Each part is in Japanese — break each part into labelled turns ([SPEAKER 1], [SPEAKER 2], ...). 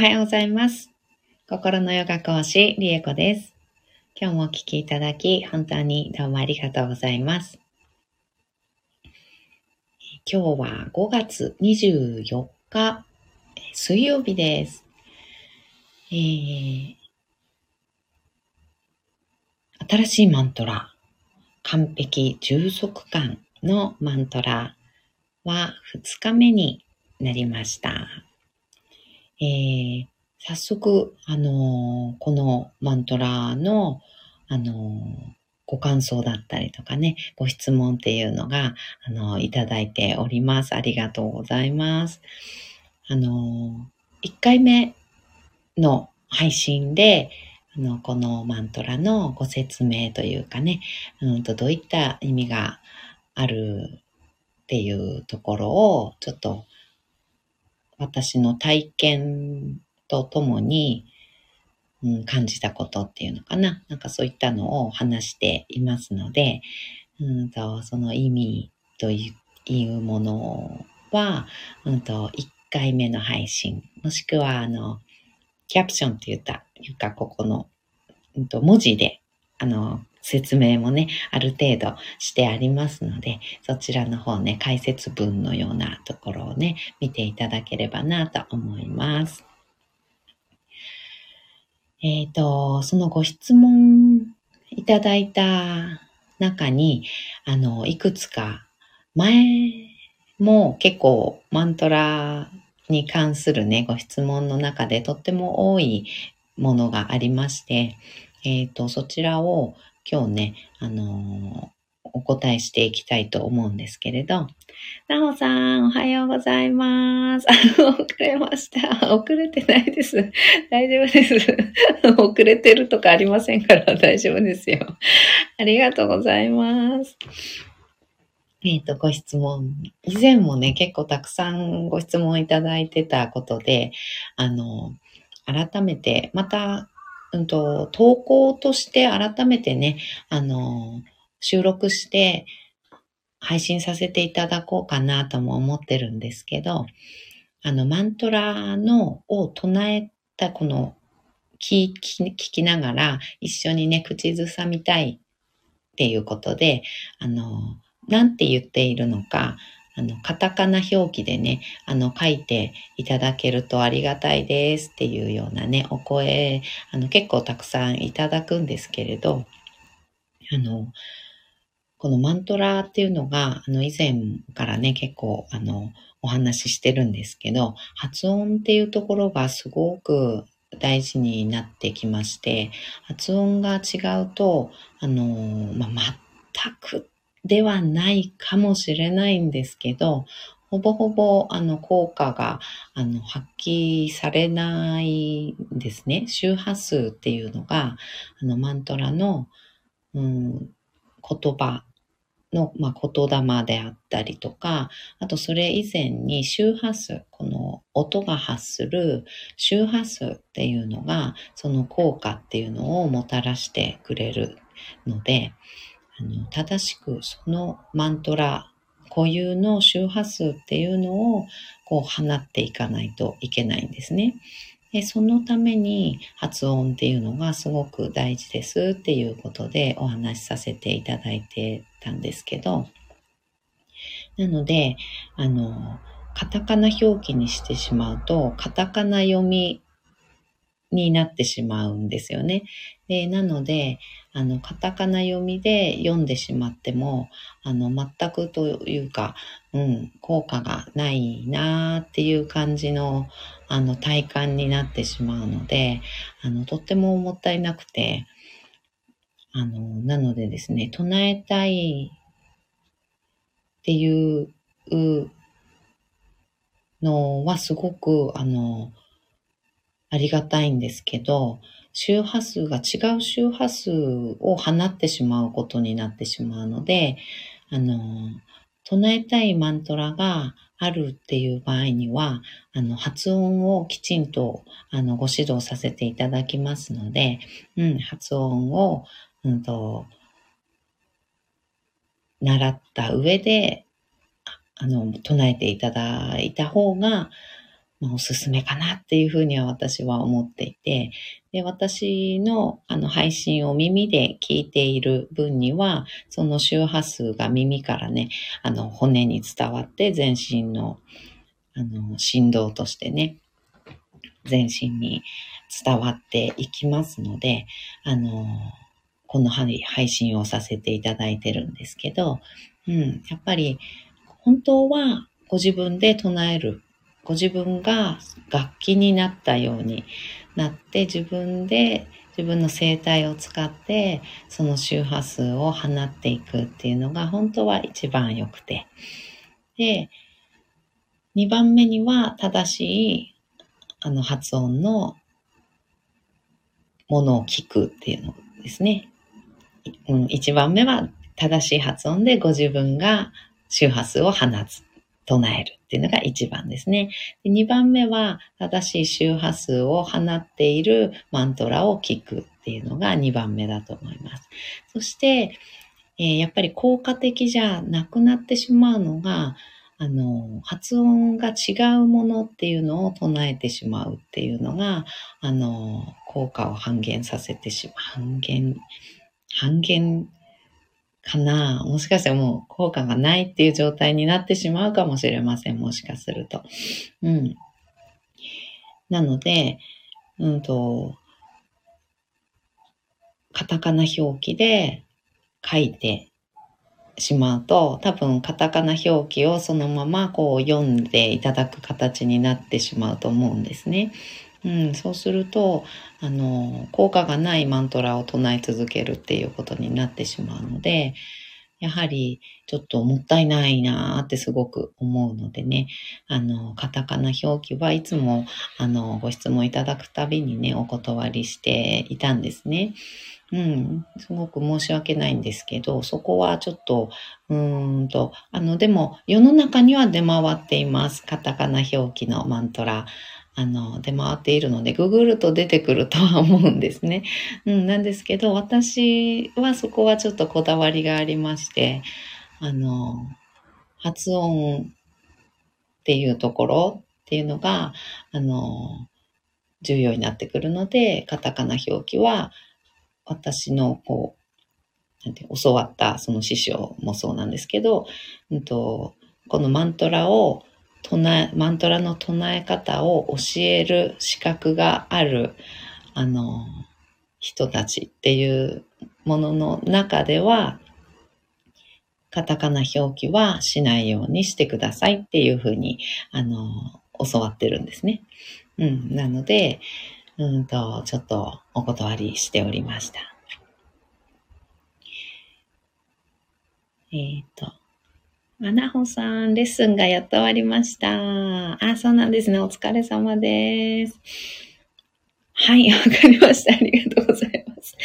[SPEAKER 1] おはようございます。心のヨガ講師、リエコです。今日もお聴きいただき、本当にどうもありがとうございます。今日は5月24日、水曜日です。えー、新しいマントラ、完璧充足感のマントラは2日目になりました。えー、早速、あのー、このマントラの、あのー、ご感想だったりとかね、ご質問っていうのが、あのいただいております。ありがとうございます。あの1回目の配信で、あの、このマントラのご説明というかね、うんと、どういった意味があるっていうところを、ちょっと私の体験とともに、うん、感じたことっていうのかな。なんかそういったのを話していますので、うんとその意味というものは、うんと1回目の配信、もしくはあの、キャプションって言った、いうか、ここの、うんと文字で、あの、説明もね、ある程度してありますので、そちらの方ね、解説文のようなところをね、見ていただければなと思います。えっ、ー、と、そのご質問いただいた中に、あの、いくつか前も結構マントラに関するね、ご質問の中でとっても多いものがありまして、えっ、ー、と、そちらを今日ね、あのー、お答えしていきたいと思うんですけれど、なおさん、おはようございます。遅れました。遅れてないです。大丈夫です。遅れてるとかありませんから大丈夫ですよ。ありがとうございます。えっ、ー、と、ご質問。以前もね、結構たくさんご質問いただいてたことで、あの、改めて、またうんと、投稿として改めてね、あの、収録して配信させていただこうかなとも思ってるんですけど、あの、マントラのを唱えたこの聞き聞きながら一緒にね、口ずさみたいっていうことで、あの、なんて言っているのか、あの、カタカナ表記でね、あの、書いていただけるとありがたいですっていうようなね、お声、あの、結構たくさんいただくんですけれど、あの、このマントラっていうのが、あの、以前からね、結構、あの、お話ししてるんですけど、発音っていうところがすごく大事になってきまして、発音が違うと、あの、まあ、全くではないかもしれないんですけど、ほぼほぼあの効果があの発揮されないんですね。周波数っていうのがあのマントラの、うん、言葉の、まあ、言霊であったりとか、あとそれ以前に周波数、この音が発する周波数っていうのが、その効果っていうのをもたらしてくれるので、あの正しくそのマントラ固有の周波数っていうのをこう放っていかないといけないんですね。でそのために発音っていうのがすごく大事ですっていうことでお話しさせていただいてたんですけど、なので、あの、カタカナ表記にしてしまうと、カタカナ読みになってしまうんですよね。で、なので、あの、カタカナ読みで読んでしまっても、あの、全くというか、うん、効果がないなーっていう感じの、あの、体感になってしまうので、あの、とってももったいなくて、あの、なのでですね、唱えたいっていうのはすごく、あの、ありがたいんですけど、周波数が違う周波数を放ってしまうことになってしまうので、あの、唱えたいマントラがあるっていう場合には、あの、発音をきちんと、あの、ご指導させていただきますので、うん、発音を、うんと、習った上で、あの、唱えていただいた方が、おすすめかなっていうふうには私は思っていて、で、私のあの配信を耳で聞いている分には、その周波数が耳からね、あの骨に伝わって全身のあの振動としてね、全身に伝わっていきますので、あの、この配信をさせていただいてるんですけど、うん、やっぱり本当はご自分で唱える、ご自分が楽器になったようになって自分で自分の声帯を使ってその周波数を放っていくっていうのが本当は一番良くて。で、2番目には正しいあの発音のものを聞くっていうのですね。うん、1番目は正しい発音でご自分が周波数を放つ、唱えるっていうのが1番ですね。で2番目は正しい周波数を放っているマントラを聞くっていうのが2番目だと思います。そして、えー、やっぱり効果的じゃなくなってしまうのが、あの、発音が違うものっていうのを唱えてしまうっていうのが、あの、効果を半減させてしまう。半減、半減かなもしかしたらもう効果がないっていう状態になってしまうかもしれません。もしかすると。うん。なので、うんと、カタカナ表記で書いてしまうと、多分カタカナ表記をそのままこう読んでいただく形になってしまうと思うんですね。うん、そうすると、あの、効果がないマントラを唱え続けるっていうことになってしまうので、やはりちょっともったいないなーってすごく思うのでね、あの、カタカナ表記はいつも、あの、ご質問いただくたびにね、お断りしていたんですね。うん、すごく申し訳ないんですけど、そこはちょっと、うーんと、あの、でも世の中には出回っています。カタカナ表記のマントラ。あの、出回っているので、ググると出てくるとは思うんですね。うん、なんですけど、私はそこはちょっとこだわりがありまして、あの、発音っていうところっていうのが、あの、重要になってくるので、カタカナ表記は、私の、こう、なんて、教わったその師匠もそうなんですけど、うんと、このマントラを唱え、マントラの唱え方を教える資格がある、あの、人たちっていうものの中では、カタカナ表記はしないようにしてくださいっていうふうに、あの、教わってるんですね。うん。なので、うんと、ちょっとお断りしておりました。えっ、ー、と、まなほさん、レッスンがやっと終わりました。あ、そうなんですね。お疲れ様です。はい、わかりました。ありがとうございます。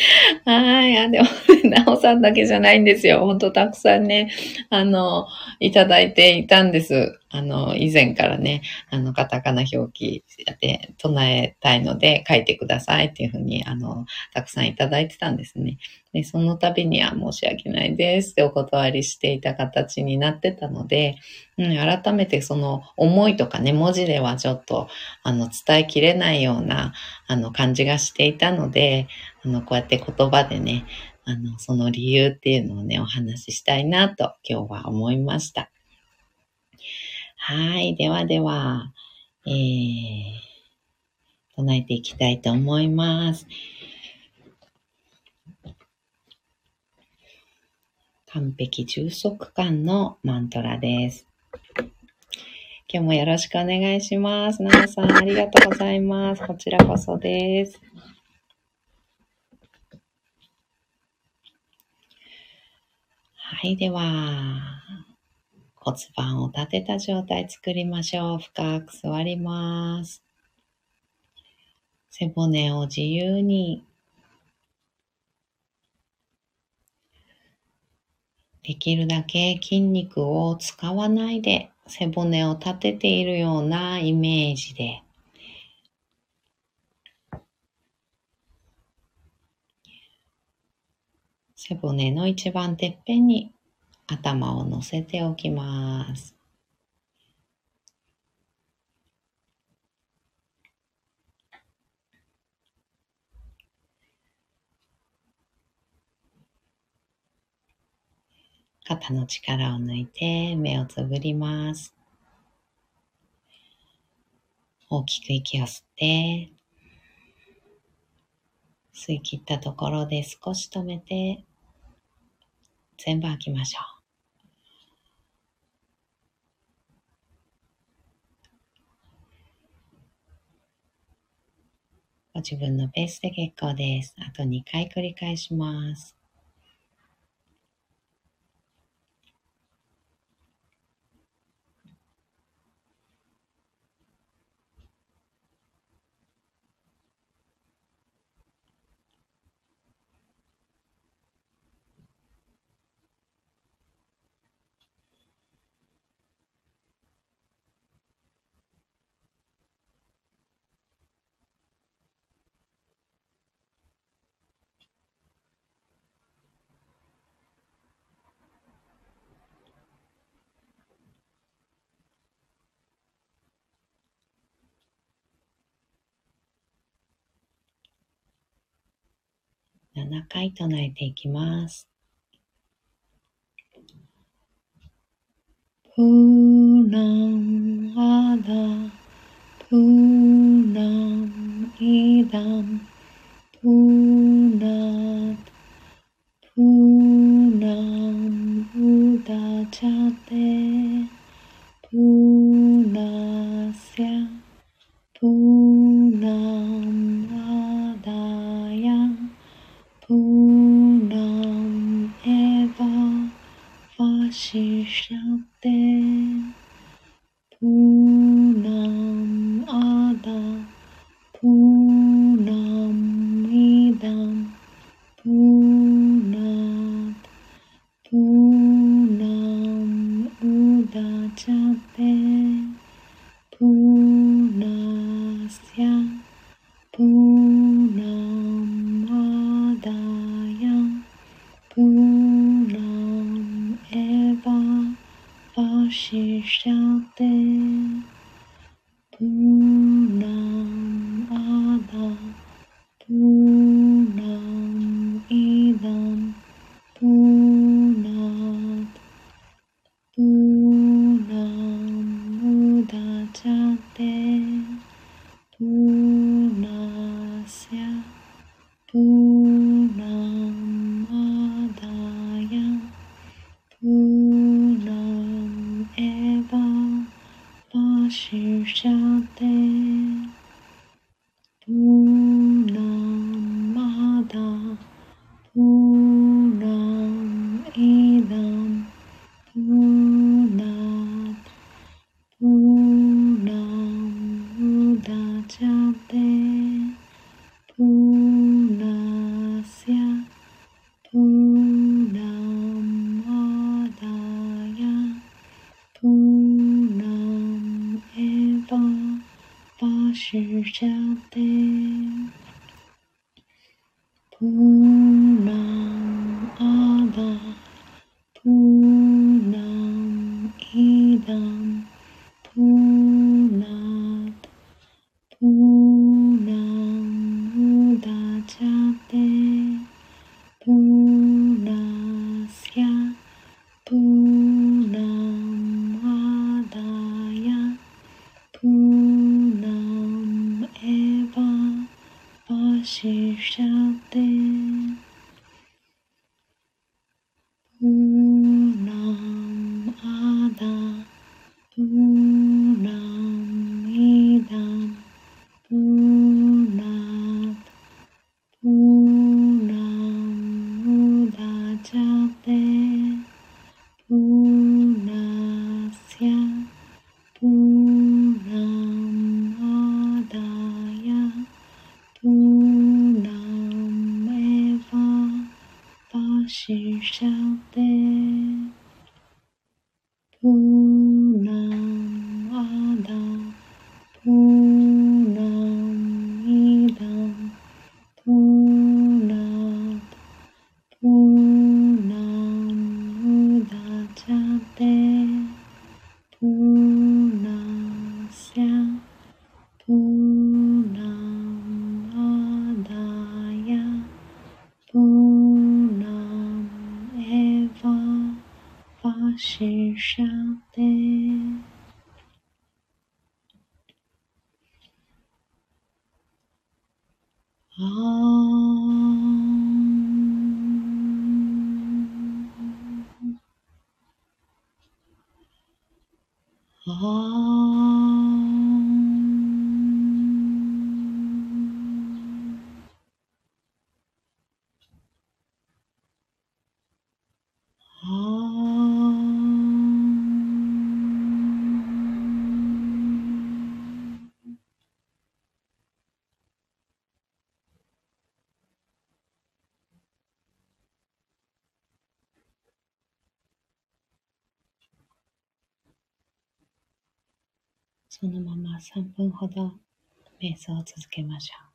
[SPEAKER 1] はい。あ、でも、なおさんだけじゃないんですよ。ほんとたくさんね、あの、いただいていたんです。あの、以前からね、あの、カタカナ表記で唱えたいので書いてくださいっていうふうに、あの、たくさんいただいてたんですね。で、その度には申し訳ないですってお断りしていた形になってたので、うん、改めてその思いとかね、文字ではちょっと、あの、伝えきれないような、あの、感じがしていたので、あの、こうやって言葉でね、あの、その理由っていうのをね、お話ししたいなと今日は思いました。はい。ではでは、えー、唱えていきたいと思います。完璧充足感のマントラです。今日もよろしくお願いします。なおさん、ありがとうございます。こちらこそです。はい、では、骨盤を立てた状態作りましょう。深く座ります。背骨を自由にできるだけ筋肉を使わないで背骨を立てているようなイメージで背骨の一番てっぺんに頭を乗せておきます。肩の力を抜いて目をつぶります。大きく息を吸って、吸い切ったところで少し止めて、全部吐きましょう。ご自分のペースで結構です。あと2回繰り返します。7回唱えていきます。プーナンアダプーナンイダンプー是晓得，不 चाहते then. そのまま3分ほど瞑想を続けましょう。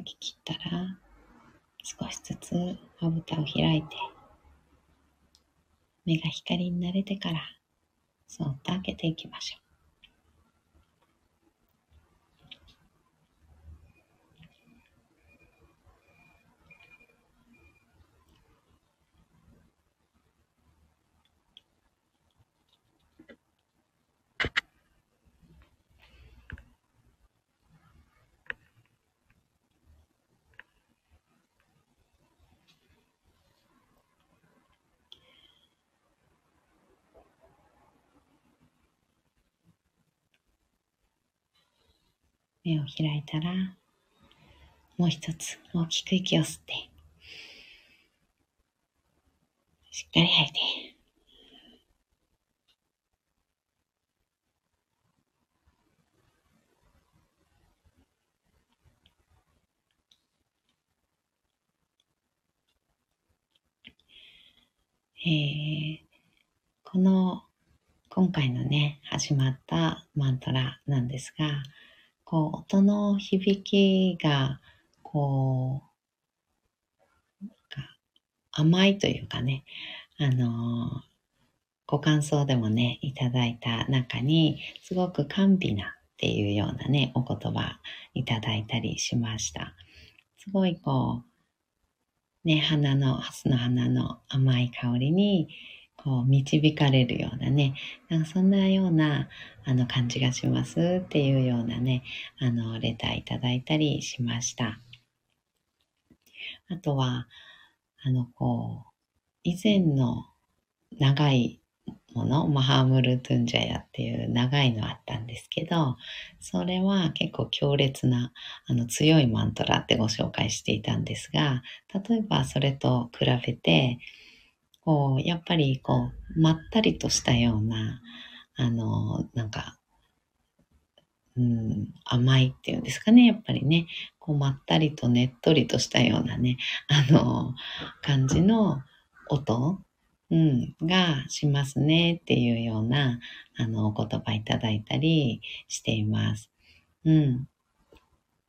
[SPEAKER 1] き切ったら少しずつまぶたを開いて目が光に慣れてからそっと開けていきましょう。目を開いたら、もう一つ大きく息を吸って、しっかり吐いて、えー、この今回のね、始まったマントラなんですが、こう、音の響きが、こう、甘いというかね、あの、ご感想でもね、いただいた中に、すごく甘美なっていうようなね、お言葉いただいたりしました。すごいこう、ね、花の、ハスの花の甘い香りに、こう、導かれるようなね、なんかそんなような、あの、感じがしますっていうようなね、あの、レターいただいたりしました。あとは、あの、こう、以前の長いもの、マハムルトゥンジャヤっていう長いのあったんですけど、それは結構強烈な、あの強いマントラってご紹介していたんですが、例えばそれと比べて、こう、やっぱりこう、まったりとしたような、あの、なんか、うん、甘いっていうんですかね、やっぱりね、こう、まったりとねっとりとしたようなね、あの、感じの音うん、がしますねっていうような、あの、お言葉いただいたりしています。うん。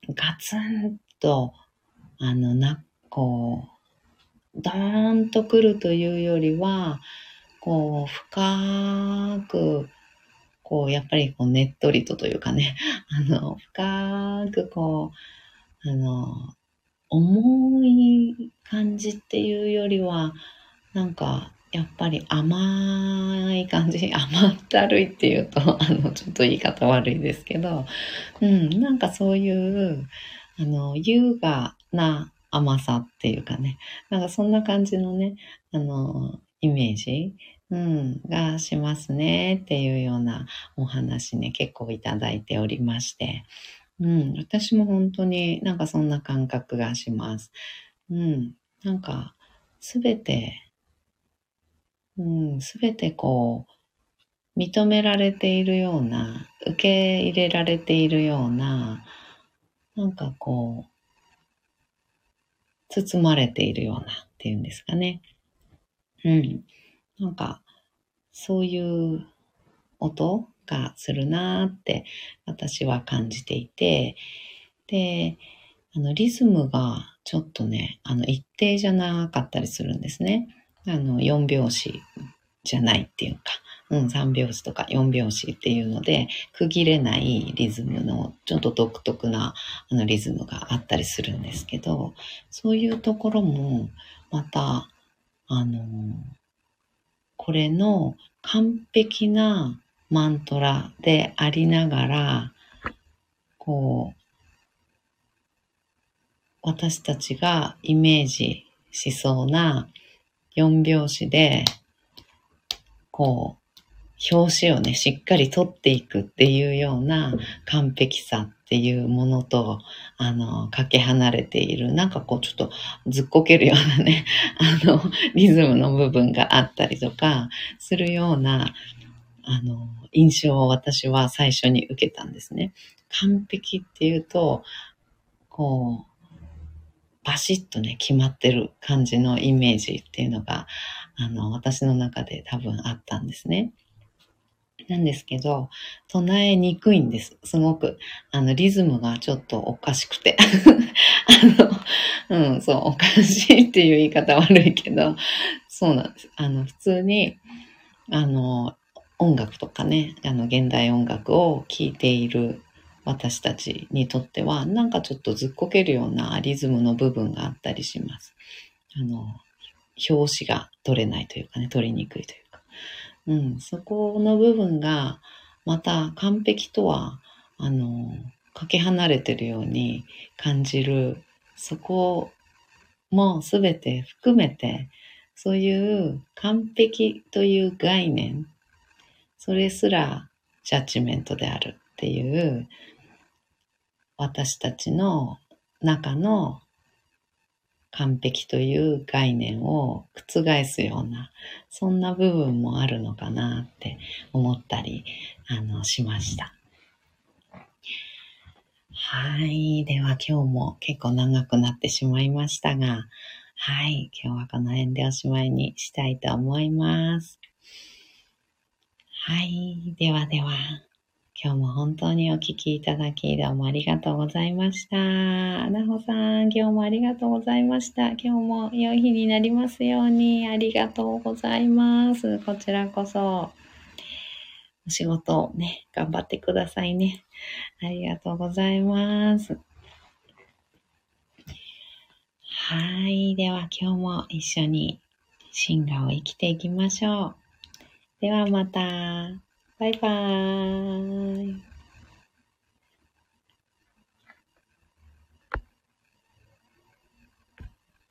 [SPEAKER 1] ガツンと、あの、な、こう、ドーンと来るというよりは、こう、深く、こう、やっぱりこう、ねっとりとというかね、あの、深くこう、あの、重い感じっていうよりは、なんか、やっぱり甘い感じ、甘ったるいっていうと、あの、ちょっと言い方悪いですけど、うん、なんかそういう、あの、優雅な甘さっていうかね、なんかそんな感じのね、あの、イメージ、うん、がしますねっていうようなお話ね、結構いただいておりまして、うん、私も本当になんかそんな感覚がします。うん、なんか、すべてすべてこう、認められているような、受け入れられているような、なんかこう、包まれているようなっていうんですかね。うん。なんか、そういう音がするなーって私は感じていて、で、あの、リズムがちょっとね、あの、一定じゃなかったりするんですね。あの、4拍子じゃないっていうか、うん、3拍子とか4拍子っていうので、区切れないリズムのちょっと独特なあのリズムがあったりするんですけど、そういうところも、また、あの、これの完璧なマントラでありながら、こう、私たちがイメージしそうな4拍子で、こう、表紙をね、しっかり取っていくっていうような完璧さっていうものと、あの、かけ離れている、なんかこう、ちょっとずっこけるようなね、あの、リズムの部分があったりとか、するような、あの、印象を私は最初に受けたんですね。完璧っていうと、こう、バシッとね、決まってる感じのイメージっていうのが、あの、私の中で多分あったんですね。なんですけど、唱えにくいんです。すごく。あの、リズムがちょっとおかしくて。あの、うん、そう、おかしいっていう言い方悪いけど、そうなんです。あの、普通に、あの、音楽とかね、あの、現代音楽を聴いている私たちにとっては、なんかちょっとずっこけるようなリズムの部分があったりします。あの、表紙が取れないというかね、取りにくいというか。うん、そこの部分が、また完璧とは、あの、かけ離れてるように感じる、そこもすべて含めて、そういう完璧という概念、それすらジャッジメントであるっていう、私たちの中の完璧という概念を覆すような、そんな部分もあるのかなって思ったり、あの、しました。はい。では今日も結構長くなってしまいましたが、はい。今日はこの辺でおしまいにしたいと思います。はい。ではでは。今日も本当にお聞きいただきどうもありがとうございました。なほさん、今日もありがとうございました。今日も良い日になりますようにありがとうございます。こちらこそ。お仕事をね、頑張ってくださいね。ありがとうございます。はい。では今日も一緒に進化を生きていきましょう。ではまた。バイバーイ。